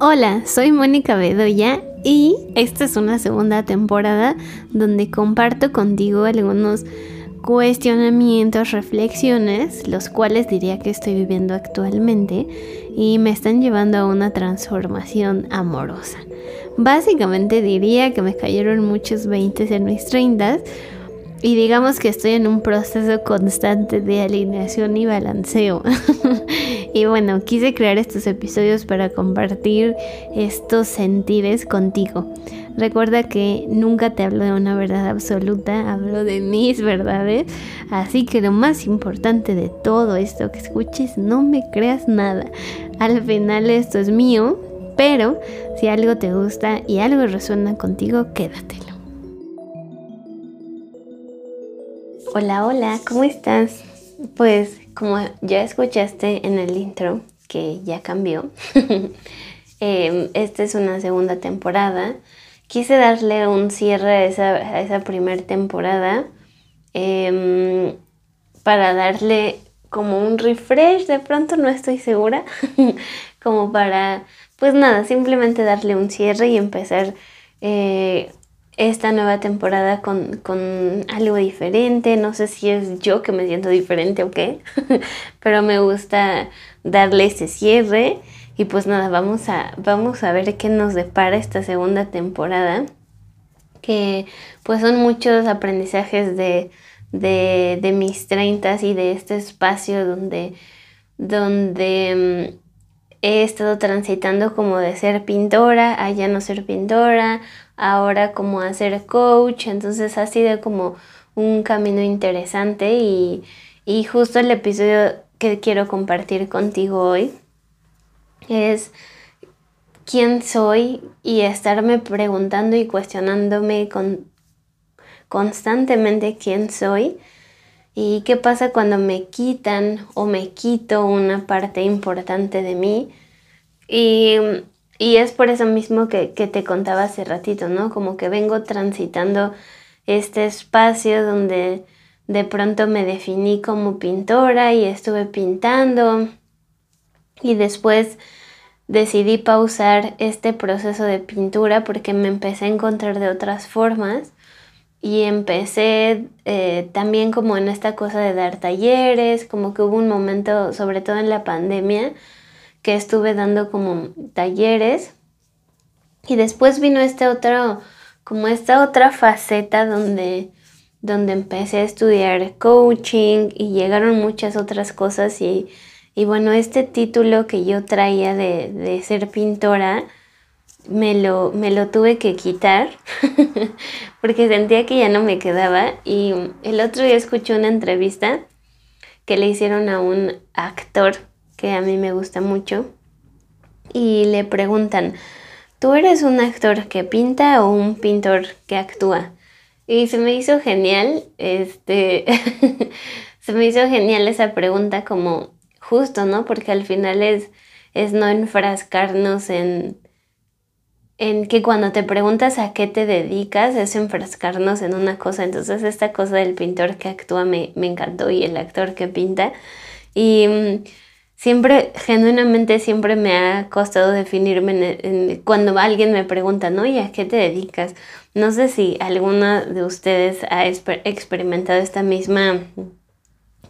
Hola, soy Mónica Bedoya y esta es una segunda temporada donde comparto contigo algunos cuestionamientos, reflexiones, los cuales diría que estoy viviendo actualmente y me están llevando a una transformación amorosa. Básicamente diría que me cayeron muchos 20 en mis 30 y digamos que estoy en un proceso constante de alineación y balanceo. y bueno, quise crear estos episodios para compartir estos sentires contigo. Recuerda que nunca te hablo de una verdad absoluta, hablo de mis verdades. Así que lo más importante de todo esto que escuches, no me creas nada. Al final esto es mío, pero si algo te gusta y algo resuena contigo, quédatelo. Hola, hola, ¿cómo estás? Pues como ya escuchaste en el intro, que ya cambió, em, esta es una segunda temporada. Quise darle un cierre a esa, primera temporada em, para darle como un refresh, de pronto no estoy segura, como para, pues nada, simplemente darle un cierre y empezar eh, esta nueva temporada con, algo diferente. No sé si es yo que me siento diferente o qué, pero me gusta darle ese cierre. Y pues nada, vamos a, vamos a ver qué nos depara esta segunda temporada. Que pues son muchos aprendizajes de, de, mis treintas y de este espacio donde, donde mm, he estado transitando como de ser pintora a ya no ser pintora, ahora como hacer coach, entonces ha sido como un camino interesante y, justo el episodio que quiero compartir contigo hoy es quién soy y estarme preguntando y cuestionándome con, constantemente quién soy y qué pasa cuando me quitan o me quito una parte importante de mí. Y y es por eso mismo que, te contaba hace ratito, ¿no? Como que vengo transitando este espacio donde de pronto me definí como pintora y estuve pintando y después decidí pausar este proceso de pintura porque me empecé a encontrar de otras formas y empecé eh, también como en esta cosa de dar talleres, como que hubo un momento, sobre todo en la pandemia, que estuve dando como talleres. Y después vino este otro, como esta otra faceta donde, donde empecé a estudiar coaching y llegaron muchas otras cosas y, bueno, este título que yo traía de, de ser pintora, me lo, me lo tuve que quitar porque sentía que ya no me quedaba y el otro día escuché una entrevista que le hicieron a un actor que a mí me gusta mucho, y le preguntan, ¿tú eres un actor que pinta o un pintor que actúa? Y se me hizo genial, este, se me hizo genial esa pregunta como justo, ¿no? Porque al final es, es no enfrascarnos en, en que cuando te preguntas a qué te dedicas es enfrascarnos en una cosa. Entonces esta cosa del pintor que actúa me, me encantó y el actor que pinta. Y mm, siempre, genuinamente siempre me ha costado definirme cuando alguien me pregunta, ¿no? ¿Y a qué te dedicas? No sé si alguna de ustedes ha experimentado esta misma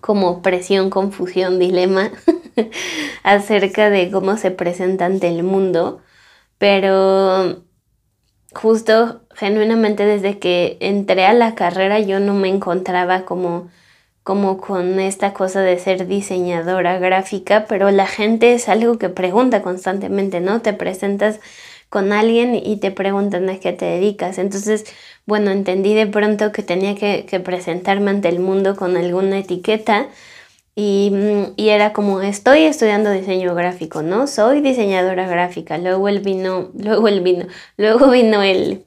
como presión, confusión, dilema acerca de cómo se presenta ante el mundo, pero justo genuinamente desde que entré a la carrera yo no me encontraba como como con esta cosa de ser diseñadora gráfica, pero la gente es algo que pregunta constantemente, ¿no? Te presentas con alguien y te preguntan a qué te dedicas. Entonces, bueno, entendí de pronto que tenía que, presentarme ante el mundo con alguna etiqueta y, mm, y, era como, estoy estudiando diseño gráfico, ¿no? Soy diseñadora gráfica. Luego el vino, luego el vino, luego vino el,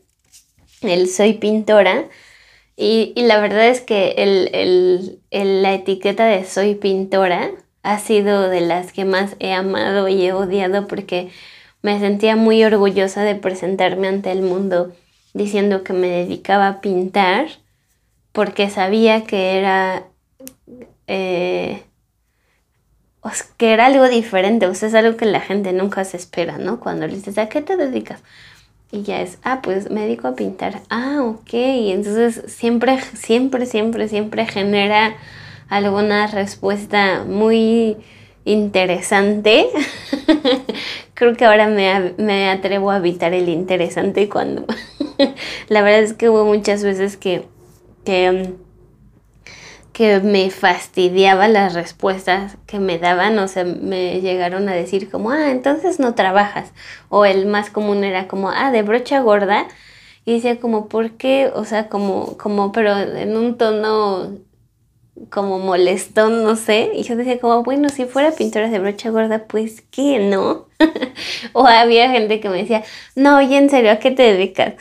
el soy pintora y, la verdad es que el, la etiqueta de soy pintora ha sido de las que más he amado y he odiado porque me sentía muy orgullosa de presentarme ante el mundo diciendo que me dedicaba a pintar porque sabía que era... Eh, que era algo diferente, o sea, es algo que la gente nunca se espera, ¿no? Cuando le dices, ¿a qué te dedicas? Y ya es, ah, pues me dedico a pintar. Ah, ok. Entonces siempre, siempre, siempre, siempre genera alguna respuesta muy interesante. Creo que ahora me, me, atrevo a evitar el interesante cuando... la verdad es que hubo muchas veces que, que, que me fastidiaba las respuestas que me daban, o sea, me llegaron a decir como, ah, entonces no trabajas. O el más común era como, ah, de brocha gorda. Y decía como, ¿por qué? O sea, como, como, pero en un tono como molestón, no sé. Y yo decía como, bueno, si fuera pintora de brocha gorda, pues qué, ¿no? o había gente que me decía, no, oye, en serio, ¿a qué te dedicas?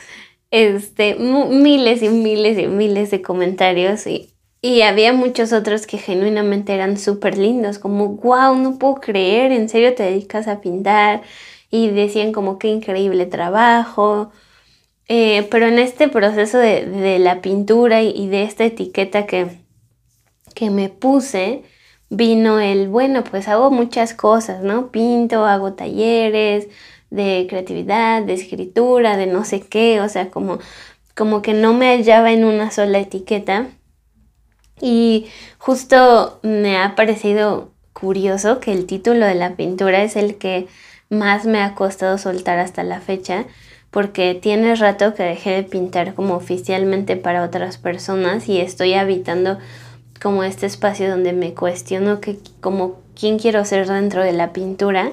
Este, miles y miles y miles de comentarios y, y había muchos otros que genuinamente eran súper lindos, como, wow, no puedo creer, en serio te dedicas a pintar. Y decían como, qué increíble trabajo. Eh, pero en este proceso de, de la pintura y de esta etiqueta que, que me puse, vino el, bueno, pues hago muchas cosas, ¿no? Pinto, hago talleres de creatividad, de escritura, de no sé qué, o sea, como, como que no me hallaba en una sola etiqueta. Y justo me ha parecido curioso que el título de la pintura es el que más me ha costado soltar hasta la fecha, porque tiene rato que dejé de pintar como oficialmente para otras personas y estoy habitando como este espacio donde me cuestiono que, como quién quiero ser dentro de la pintura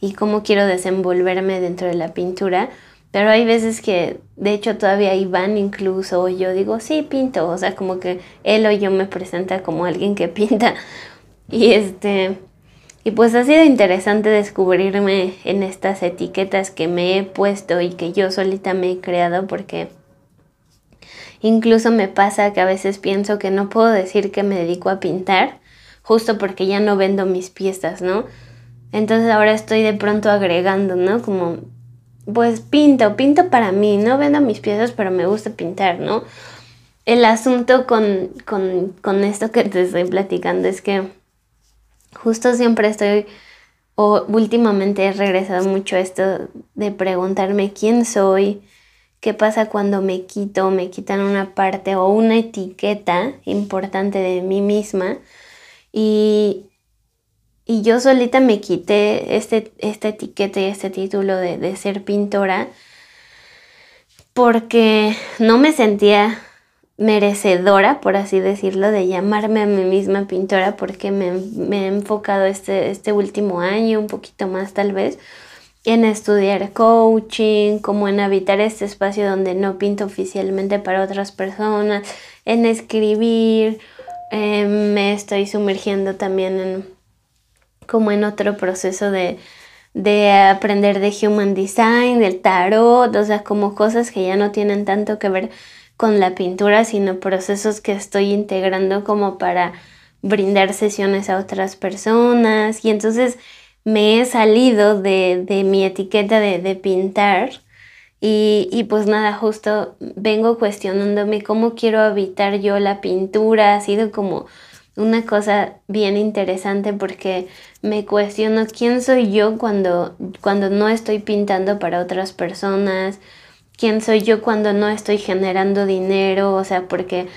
y cómo quiero desenvolverme dentro de la pintura. Pero hay veces que, de hecho, todavía Iván incluso, yo digo, sí, pinto, o sea, como que él o yo me presenta como alguien que pinta. Y este, y pues ha sido interesante descubrirme en estas etiquetas que me he puesto y que yo solita me he creado porque Incluso me pasa que a veces pienso que no puedo decir que me dedico a pintar justo porque ya no vendo mis piezas, ¿no? Entonces ahora estoy de pronto agregando, ¿no? Como, pues pinto, pinto para mí, no vendo mis piezas, pero me gusta pintar, ¿no? El asunto con, con, con esto que te estoy platicando es que justo siempre estoy, o últimamente he regresado mucho a esto de preguntarme quién soy, qué pasa cuando me quito, me quitan una parte o una etiqueta importante de mí misma y, y yo solita me quité este, esta etiqueta y este título de, de, ser pintora porque no me sentía merecedora, por así decirlo, de llamarme a mí misma pintora porque me, me he enfocado este, este último año, un poquito más tal vez, en estudiar coaching, como en habitar este espacio donde no pinto oficialmente para otras personas, en escribir, em, me estoy sumergiendo también en como en otro proceso de, de aprender de human design, del tarot, o sea, como cosas que ya no tienen tanto que ver con la pintura, sino procesos que estoy integrando como para brindar sesiones a otras personas. Y entonces me he salido de, mi etiqueta de, pintar y, y, pues nada, justo vengo cuestionándome cómo quiero habitar yo la pintura. Ha sido como una cosa bien interesante porque me cuestiono quién soy yo cuando, cuando no estoy pintando para otras personas, quién soy yo cuando no estoy generando dinero, o sea, porque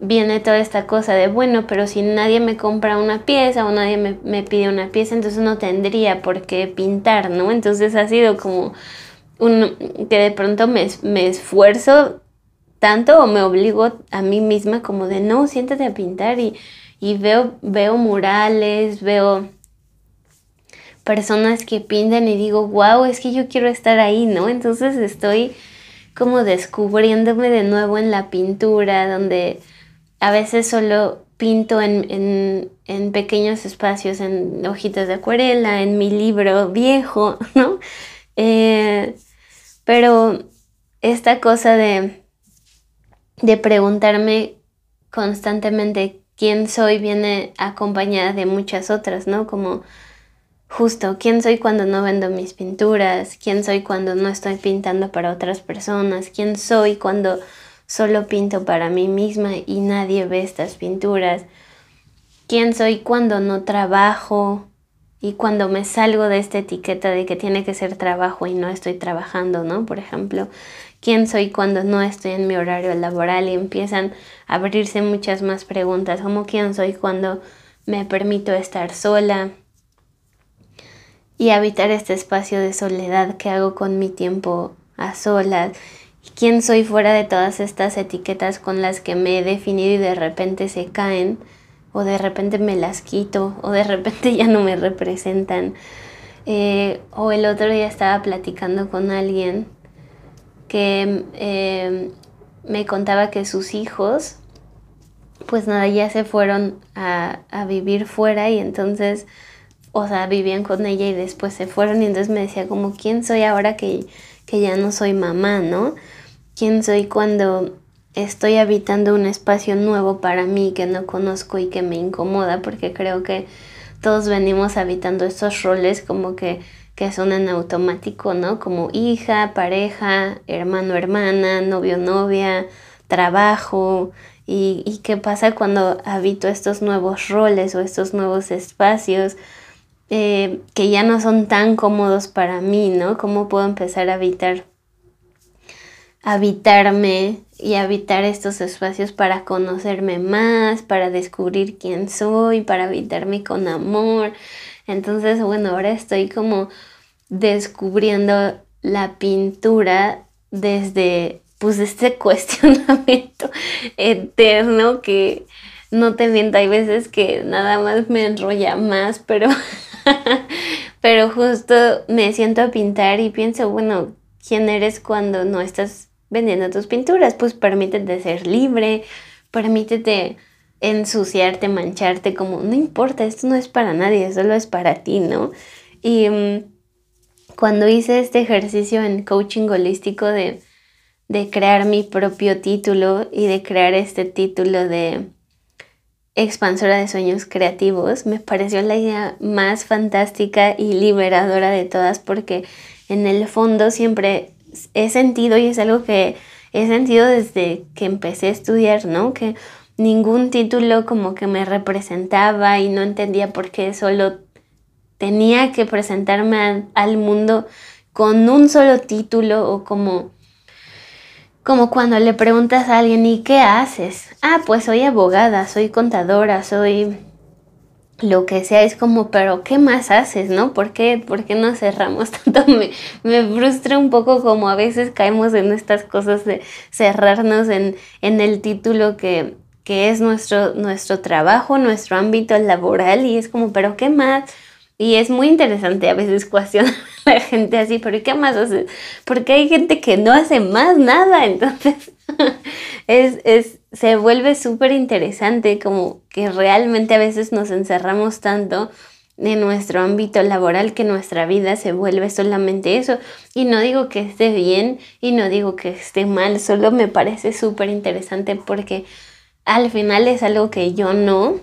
viene toda esta cosa de, bueno, pero si nadie me compra una pieza o nadie me, pide una pieza, entonces no tendría por qué pintar, ¿no? Entonces ha sido como que de pronto me, me esfuerzo tanto o me obligo a mí misma como de, no, siéntate a pintar y, y veo, veo murales, veo personas que pintan y digo, wow, es que yo quiero estar ahí, ¿no? Entonces estoy como descubriéndome de nuevo en la pintura, donde a veces solo pinto en, pequeños espacios, en hojitas de acuarela, en mi libro viejo, ¿no? Eh, pero esta cosa de, de preguntarme constantemente quién soy viene acompañada de muchas otras, ¿no? Como justo, quién soy cuando no vendo mis pinturas, quién soy cuando no estoy pintando para otras personas, quién soy cuando Solo pinto para mí misma y nadie ve estas pinturas. ¿Quién soy cuando no trabajo? y cuando me salgo de esta etiqueta de que tiene que ser trabajo y no estoy trabajando, ¿no? Por ejemplo, ¿quién soy cuando no estoy en mi horario laboral? Y empiezan a abrirse muchas más preguntas, como quién soy cuando me permito estar sola y habitar este espacio de soledad que hago con mi tiempo a solas. ¿Quién soy fuera de todas estas etiquetas con las que me he definido y de repente se caen? o de repente me las quito o de repente ya no me representan. Eh, o el otro día estaba platicando con alguien que em, me contaba que sus hijos, pues nada, ya se fueron a, a, vivir fuera y entonces, o sea, vivían con ella y después se fueron y entonces me decía como, ¿quién soy ahora que, que ya no soy mamá, no? ¿Quién soy cuando estoy habitando un espacio nuevo para mí que no conozco y que me incomoda porque creo que todos venimos habitando estos roles como que, que son en automático, ¿no? Como hija, pareja, hermano, hermana, novio, novia, trabajo. Y, y qué pasa cuando habito estos nuevos roles o estos nuevos espacios eh, que ya no son tan cómodos para mí, ¿no? ¿Cómo puedo empezar a habitar habitarme y habitar estos espacios para conocerme más, para descubrir quién soy, para habitarme con amor. Entonces, bueno, ahora estoy como descubriendo la pintura desde pues este cuestionamiento eterno que no te miento, hay veces que nada más me enrolla más, pero pero justo me siento a pintar y pienso, bueno, ¿quién eres cuando no estás vendiendo tus pinturas, pues permítete ser libre, permítete ensuciarte, mancharte, como no importa, esto no es para nadie, solo es para ti, ¿no? Y mm, cuando hice este ejercicio en coaching holístico de, de crear mi propio título y de crear este título de expansora de sueños creativos, me pareció la idea más fantástica y liberadora de todas porque en el fondo siempre he sentido y es algo que he sentido desde que empecé a estudiar, ¿no? Que ningún título como que me representaba y no entendía por qué solo tenía que presentarme al, mundo con un solo título o como como cuando le preguntas a alguien ¿y qué haces? Ah, pues soy abogada, soy contadora, soy lo que sea es como, pero ¿qué más haces, no? ¿Por qué, ¿Por qué no cerramos tanto? Me, me, frustra un poco como a veces caemos en estas cosas de cerrarnos en, en el título que, que es nuestro, nuestro trabajo, nuestro ámbito laboral y es como, pero ¿qué más? Y es muy interesante a veces cuestionar a la gente así, pero ¿qué más haces? Porque hay gente que no hace más nada, entonces es, es se vuelve súper interesante como que realmente a veces nos encerramos tanto en nuestro ámbito laboral que nuestra vida se vuelve solamente eso. Y no digo que esté bien y no digo que esté mal, solo me parece súper interesante porque al final es algo que yo no,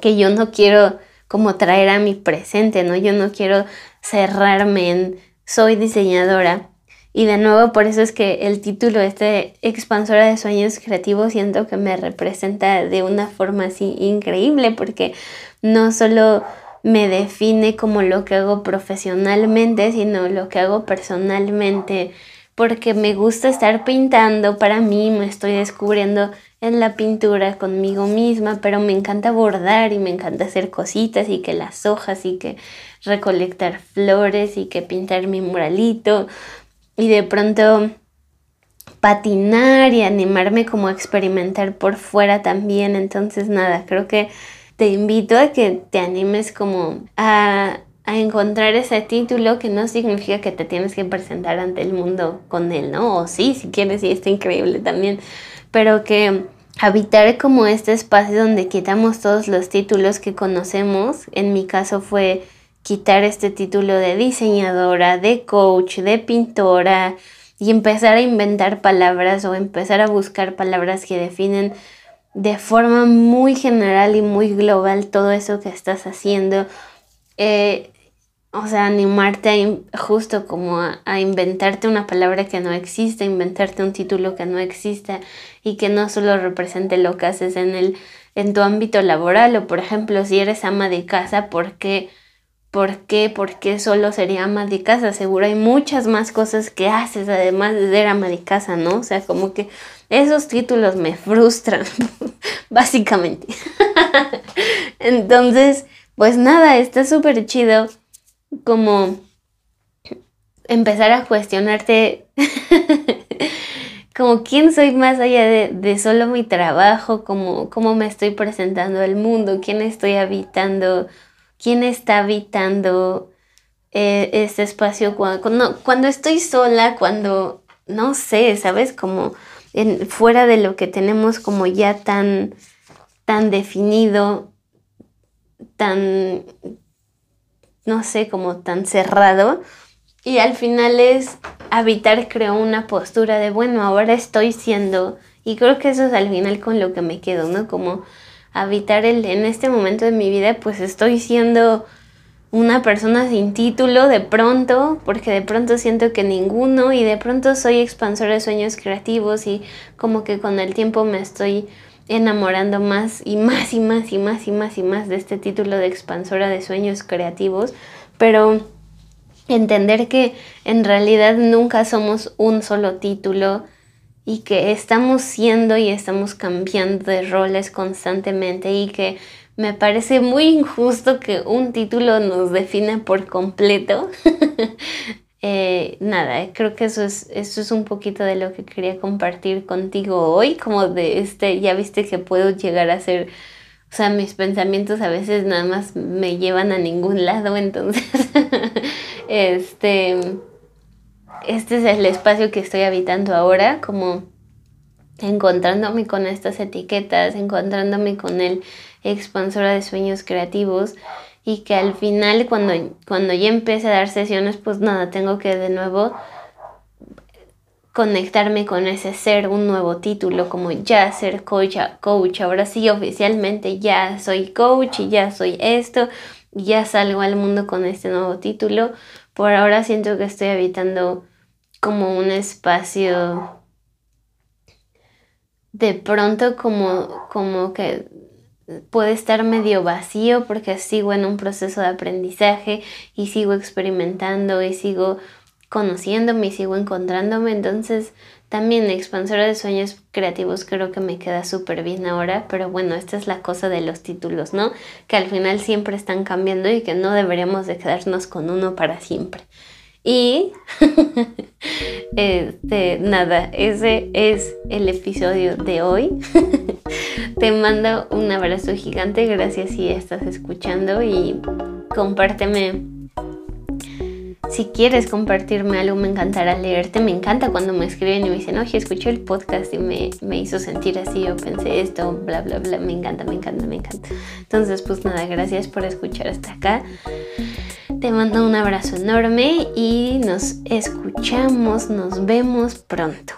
que yo no quiero como traer a mi presente, ¿no? Yo no quiero cerrarme en soy diseñadora y de nuevo, por eso es que el título este expansora de sueños creativos siento que me representa de una forma así increíble porque no solo me define como lo que hago profesionalmente, sino lo que hago personalmente, porque me gusta estar pintando para mí, me estoy descubriendo en la pintura conmigo misma, pero me encanta bordar y me encanta hacer cositas y que las hojas y que recolectar flores y que pintar mi muralito y de pronto patinar y animarme como a experimentar por fuera también. Entonces nada, creo que te invito a que te animes como a, a encontrar ese título que no significa que te tienes que presentar ante el mundo con él, ¿no? O sí, si quieres, y está increíble también, pero que habitar como este espacio donde quitamos todos los títulos que conocemos, en mi caso fue quitar este título de diseñadora, de coach, de pintora y empezar a inventar palabras o empezar a buscar palabras que definen de forma muy general y muy global todo eso que estás haciendo. Eh, o sea, animarte justo como a, a, inventarte una palabra que no existe, inventarte un título que no exista y que no solo represente lo que haces en, el, en tu ámbito laboral o por ejemplo si eres ama de casa, ¿por qué? ¿Por qué? Porque solo sería ama de casa. Seguro hay muchas más cosas que haces además de ser ama de casa, ¿no? O sea, como que esos títulos me frustran, básicamente. Entonces, pues nada, está súper chido como empezar a cuestionarte como quién soy más allá de, solo mi trabajo, como cómo me estoy presentando al mundo, quién estoy habitando, quién está habitando eh, este espacio cuando, cuando, estoy sola, cuando, no sé, ¿sabes? Como fuera de lo que tenemos como ya tan, tan definido, tan, no sé, como tan cerrado. Y al final es habitar, creo, una postura de, bueno, ahora estoy siendo, y creo que eso es al final con lo que me quedo, ¿no? Como habitar el, en este momento de mi vida, pues estoy siendo una persona sin título de pronto, porque de pronto siento que ninguno, y de pronto soy expansora de sueños creativos, y como que con el tiempo me estoy enamorando más y más y más y más y más y más de este título de expansora de sueños creativos, pero entender que en realidad nunca somos un solo título y que estamos siendo y estamos cambiando de roles constantemente y que me parece muy injusto que un título nos define por completo. Eh, nada, creo que eso es, eso es un poquito de lo que quería compartir contigo hoy, como de este, ya viste que puedo llegar a ser o sea, mis pensamientos a veces nada más me llevan a ningún lado, entonces, este, este es el espacio que estoy habitando ahora, como encontrándome con estas etiquetas, encontrándome con el expansora de sueños creativos y que al final cuando, cuando ya empiece a dar sesiones, pues nada, tengo que de nuevo conectarme con ese ser, un nuevo título, como ya ser coach, coach. Ahora sí, oficialmente ya soy coach y ya soy esto, ya salgo al mundo con este nuevo título. Por ahora siento que estoy habitando como un espacio de pronto como, como que puede estar medio vacío porque sigo en un proceso de aprendizaje y sigo experimentando y sigo conociéndome y sigo encontrándome. Entonces, también expansora de sueños creativos creo que me queda súper bien ahora, pero bueno, esta es la cosa de los títulos, ¿no? Que al final siempre están cambiando y que no deberíamos de quedarnos con uno para siempre. Y este, nada, ese es el episodio de hoy. Te mando un abrazo gigante, gracias si estás escuchando y compárteme si quieres compartirme algo, me encantará leerte. Me encanta cuando me escriben y me dicen, oye, escuché el podcast y me, me hizo sentir así, yo pensé esto, bla, bla, bla. Me encanta, me encanta, me encanta. Entonces, pues nada, gracias por escuchar hasta acá. Te mando un abrazo enorme y nos escuchamos, nos vemos pronto.